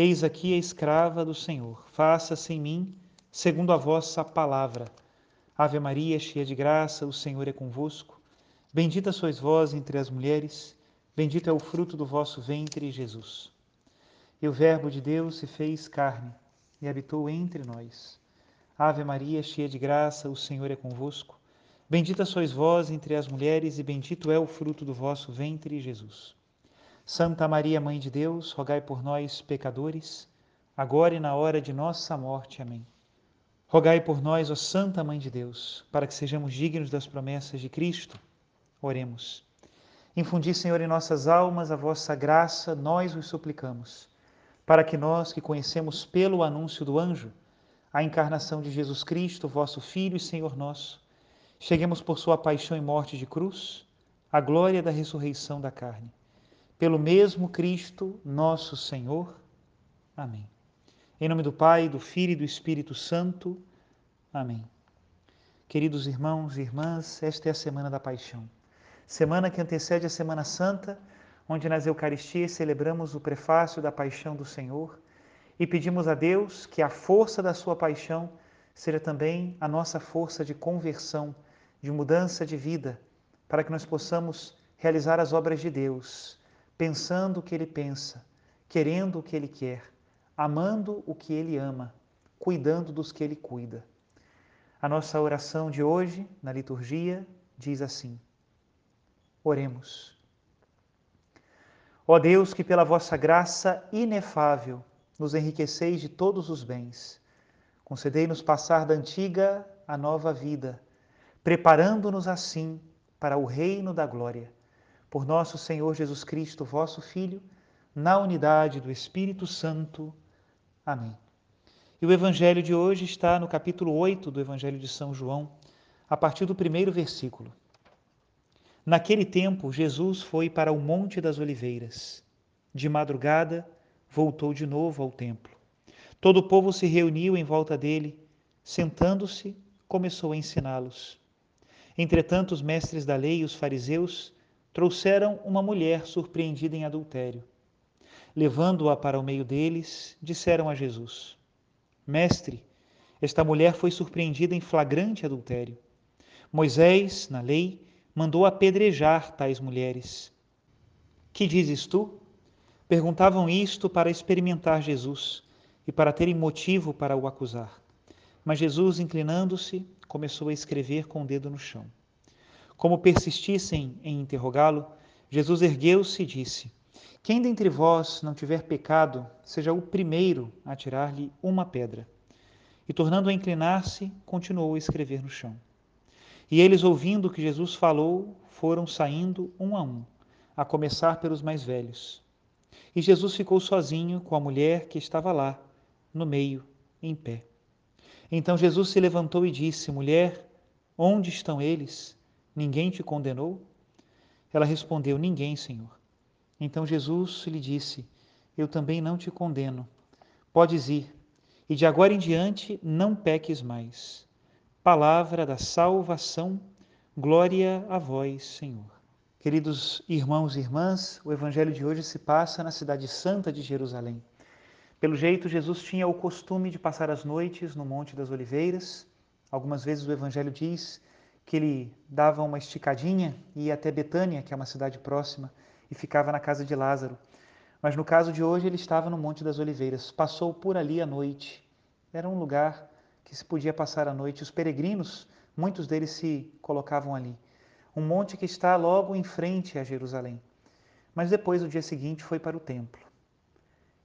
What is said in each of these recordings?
Eis aqui a escrava do Senhor, faça-se em mim segundo a vossa palavra. Ave Maria, cheia de graça, o Senhor é convosco. Bendita sois vós entre as mulheres, bendito é o fruto do vosso ventre, Jesus. E o Verbo de Deus se fez carne e habitou entre nós. Ave Maria, cheia de graça, o Senhor é convosco. Bendita sois vós entre as mulheres, e bendito é o fruto do vosso ventre, Jesus. Santa Maria, Mãe de Deus, rogai por nós, pecadores, agora e na hora de nossa morte. Amém. Rogai por nós, ó Santa Mãe de Deus, para que sejamos dignos das promessas de Cristo. Oremos. Infundi, Senhor, em nossas almas a vossa graça, nós os suplicamos, para que nós, que conhecemos pelo anúncio do anjo a encarnação de Jesus Cristo, vosso Filho e Senhor nosso, cheguemos por sua paixão e morte de cruz à glória da ressurreição da carne pelo mesmo Cristo, nosso Senhor. Amém. Em nome do Pai, do Filho e do Espírito Santo. Amém. Queridos irmãos e irmãs, esta é a semana da paixão. Semana que antecede a Semana Santa, onde nas Eucaristias celebramos o prefácio da paixão do Senhor e pedimos a Deus que a força da sua paixão seja também a nossa força de conversão, de mudança de vida, para que nós possamos realizar as obras de Deus pensando o que ele pensa, querendo o que ele quer, amando o que ele ama, cuidando dos que ele cuida. A nossa oração de hoje, na liturgia, diz assim: Oremos. Ó Deus, que pela vossa graça inefável nos enriqueceis de todos os bens, concedei-nos passar da antiga à nova vida, preparando-nos assim para o reino da glória por nosso Senhor Jesus Cristo, vosso Filho, na unidade do Espírito Santo. Amém. E o evangelho de hoje está no capítulo 8 do Evangelho de São João, a partir do primeiro versículo. Naquele tempo, Jesus foi para o Monte das Oliveiras. De madrugada, voltou de novo ao templo. Todo o povo se reuniu em volta dele. Sentando-se, começou a ensiná-los. Entretanto, os mestres da lei e os fariseus trouxeram uma mulher surpreendida em adultério. Levando-a para o meio deles, disseram a Jesus: Mestre, esta mulher foi surpreendida em flagrante adultério. Moisés, na lei, mandou apedrejar tais mulheres. Que dizes tu? Perguntavam isto para experimentar Jesus e para terem motivo para o acusar. Mas Jesus, inclinando-se, começou a escrever com o dedo no chão. Como persistissem em interrogá-lo, Jesus ergueu-se e disse: Quem dentre vós não tiver pecado, seja o primeiro a tirar-lhe uma pedra. E tornando a inclinar-se, continuou a escrever no chão. E eles, ouvindo o que Jesus falou, foram saindo um a um, a começar pelos mais velhos. E Jesus ficou sozinho com a mulher que estava lá, no meio, em pé. Então Jesus se levantou e disse: Mulher, onde estão eles? Ninguém te condenou? Ela respondeu: Ninguém, Senhor. Então Jesus lhe disse: Eu também não te condeno. Podes ir, e de agora em diante não peques mais. Palavra da salvação, glória a vós, Senhor. Queridos irmãos e irmãs, o evangelho de hoje se passa na cidade santa de Jerusalém. Pelo jeito, Jesus tinha o costume de passar as noites no Monte das Oliveiras. Algumas vezes o evangelho diz que ele dava uma esticadinha e ia até Betânia, que é uma cidade próxima, e ficava na casa de Lázaro. Mas no caso de hoje, ele estava no Monte das Oliveiras, passou por ali a noite. Era um lugar que se podia passar a noite. Os peregrinos, muitos deles se colocavam ali. Um monte que está logo em frente a Jerusalém. Mas depois, no dia seguinte, foi para o templo.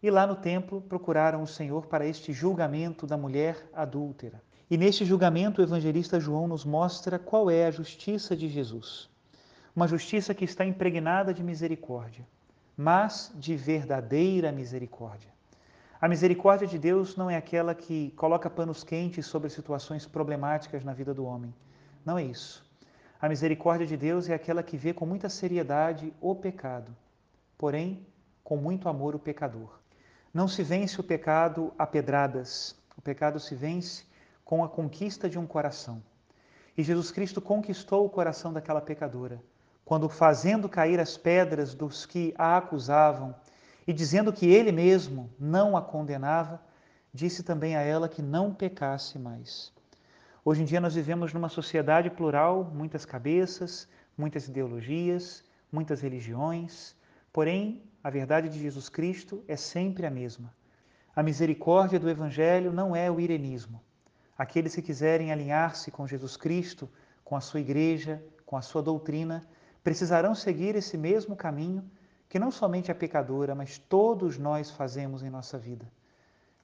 E lá no templo procuraram o Senhor para este julgamento da mulher adúltera. E neste julgamento, o evangelista João nos mostra qual é a justiça de Jesus. Uma justiça que está impregnada de misericórdia, mas de verdadeira misericórdia. A misericórdia de Deus não é aquela que coloca panos quentes sobre situações problemáticas na vida do homem. Não é isso. A misericórdia de Deus é aquela que vê com muita seriedade o pecado, porém com muito amor o pecador. Não se vence o pecado a pedradas, o pecado se vence com a conquista de um coração. E Jesus Cristo conquistou o coração daquela pecadora, quando, fazendo cair as pedras dos que a acusavam e dizendo que ele mesmo não a condenava, disse também a ela que não pecasse mais. Hoje em dia nós vivemos numa sociedade plural, muitas cabeças, muitas ideologias, muitas religiões, porém a verdade de Jesus Cristo é sempre a mesma. A misericórdia do Evangelho não é o irenismo. Aqueles que quiserem alinhar-se com Jesus Cristo, com a sua igreja, com a sua doutrina, precisarão seguir esse mesmo caminho que não somente a pecadora, mas todos nós fazemos em nossa vida.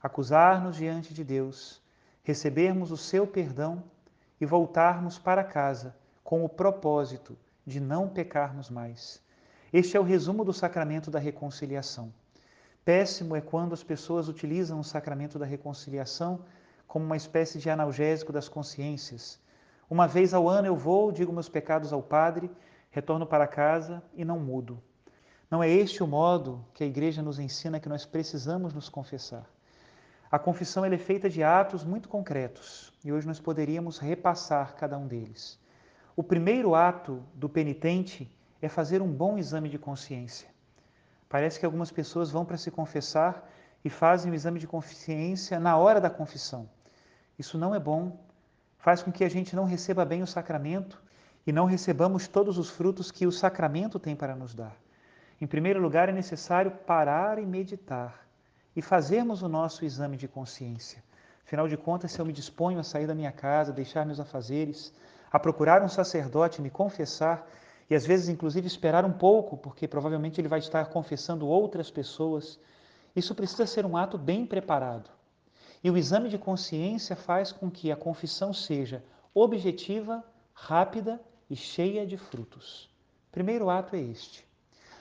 Acusar-nos diante de Deus, recebermos o seu perdão e voltarmos para casa com o propósito de não pecarmos mais. Este é o resumo do sacramento da reconciliação. Péssimo é quando as pessoas utilizam o sacramento da reconciliação como uma espécie de analgésico das consciências. Uma vez ao ano eu vou, digo meus pecados ao Padre, retorno para casa e não mudo. Não é este o modo que a Igreja nos ensina que nós precisamos nos confessar. A confissão é feita de atos muito concretos e hoje nós poderíamos repassar cada um deles. O primeiro ato do penitente é fazer um bom exame de consciência. Parece que algumas pessoas vão para se confessar e fazem o exame de consciência na hora da confissão. Isso não é bom, faz com que a gente não receba bem o sacramento e não recebamos todos os frutos que o sacramento tem para nos dar. Em primeiro lugar, é necessário parar e meditar e fazermos o nosso exame de consciência. Afinal de contas, se eu me disponho a sair da minha casa, deixar meus afazeres, a procurar um sacerdote, me confessar e às vezes, inclusive, esperar um pouco, porque provavelmente ele vai estar confessando outras pessoas, isso precisa ser um ato bem preparado. E o exame de consciência faz com que a confissão seja objetiva, rápida e cheia de frutos. Primeiro ato é este.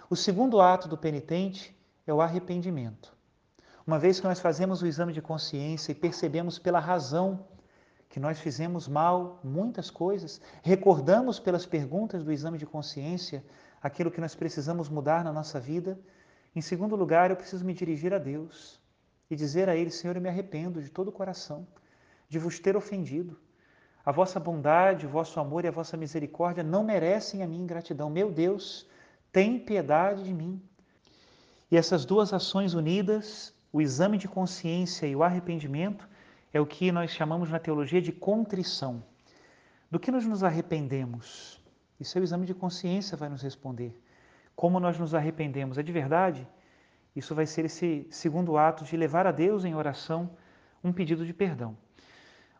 O segundo ato do penitente é o arrependimento. Uma vez que nós fazemos o exame de consciência e percebemos pela razão que nós fizemos mal muitas coisas, recordamos pelas perguntas do exame de consciência aquilo que nós precisamos mudar na nossa vida, em segundo lugar, eu preciso me dirigir a Deus e dizer a Ele: Senhor, eu me arrependo de todo o coração de vos ter ofendido. A vossa bondade, o vosso amor e a vossa misericórdia não merecem a minha ingratidão. Meu Deus, tem piedade de mim. E essas duas ações unidas o exame de consciência e o arrependimento é o que nós chamamos na teologia de contrição. Do que nós nos arrependemos? Isso é o exame de consciência vai nos responder. Como nós nos arrependemos? É de verdade? Isso vai ser esse segundo ato de levar a Deus em oração um pedido de perdão.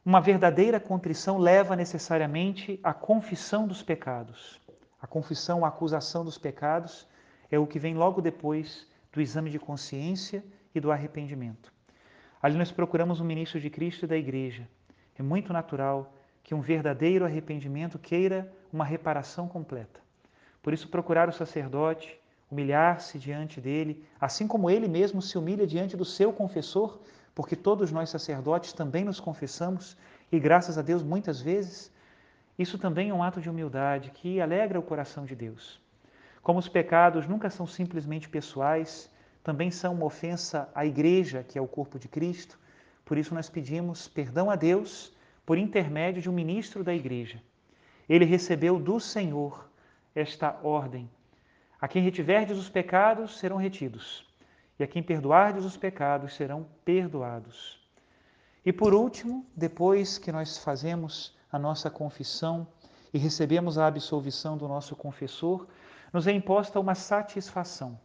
Uma verdadeira contrição leva necessariamente à confissão dos pecados. A confissão, a acusação dos pecados é o que vem logo depois do exame de consciência e do arrependimento. Ali nós procuramos um ministro de Cristo e da Igreja. É muito natural que um verdadeiro arrependimento queira uma reparação completa. Por isso, procurar o sacerdote, humilhar-se diante dele, assim como ele mesmo se humilha diante do seu confessor, porque todos nós sacerdotes também nos confessamos e, graças a Deus, muitas vezes, isso também é um ato de humildade que alegra o coração de Deus. Como os pecados nunca são simplesmente pessoais, também são uma ofensa à igreja, que é o corpo de Cristo. Por isso nós pedimos perdão a Deus por intermédio de um ministro da igreja. Ele recebeu do Senhor esta ordem: a quem retiverdes os pecados serão retidos, e a quem perdoardes os pecados serão perdoados. E por último, depois que nós fazemos a nossa confissão e recebemos a absolvição do nosso confessor, nos é imposta uma satisfação.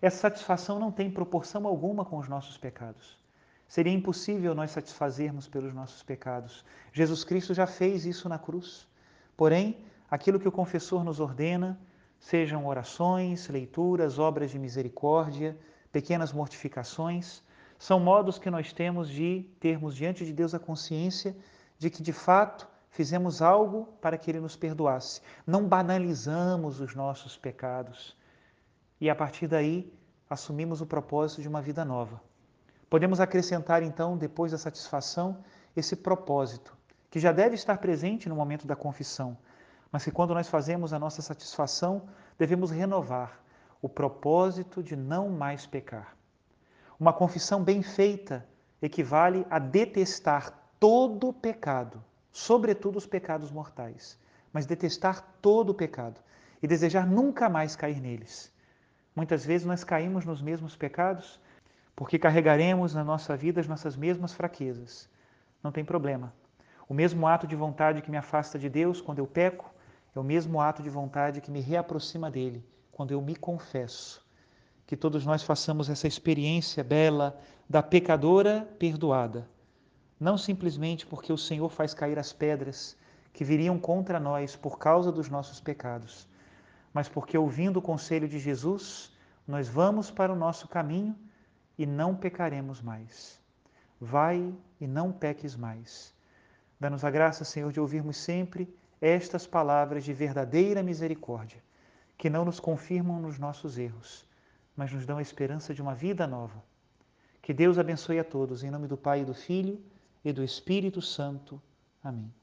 Essa satisfação não tem proporção alguma com os nossos pecados. Seria impossível nós satisfazermos pelos nossos pecados. Jesus Cristo já fez isso na cruz. Porém, aquilo que o confessor nos ordena, sejam orações, leituras, obras de misericórdia, pequenas mortificações, são modos que nós temos de termos diante de Deus a consciência de que de fato fizemos algo para que Ele nos perdoasse. Não banalizamos os nossos pecados, e a partir daí assumimos o propósito de uma vida nova. Podemos acrescentar então, depois da satisfação, esse propósito, que já deve estar presente no momento da confissão, mas que quando nós fazemos a nossa satisfação, devemos renovar o propósito de não mais pecar. Uma confissão bem feita equivale a detestar todo pecado, sobretudo os pecados mortais, mas detestar todo pecado e desejar nunca mais cair neles. Muitas vezes nós caímos nos mesmos pecados porque carregaremos na nossa vida as nossas mesmas fraquezas. Não tem problema. O mesmo ato de vontade que me afasta de Deus quando eu peco é o mesmo ato de vontade que me reaproxima dele quando eu me confesso. Que todos nós façamos essa experiência bela da pecadora perdoada. Não simplesmente porque o Senhor faz cair as pedras que viriam contra nós por causa dos nossos pecados, mas porque, ouvindo o conselho de Jesus, nós vamos para o nosso caminho e não pecaremos mais. Vai e não peques mais. Dá-nos a graça, Senhor, de ouvirmos sempre estas palavras de verdadeira misericórdia, que não nos confirmam nos nossos erros, mas nos dão a esperança de uma vida nova. Que Deus abençoe a todos, em nome do Pai, e do Filho e do Espírito Santo. Amém.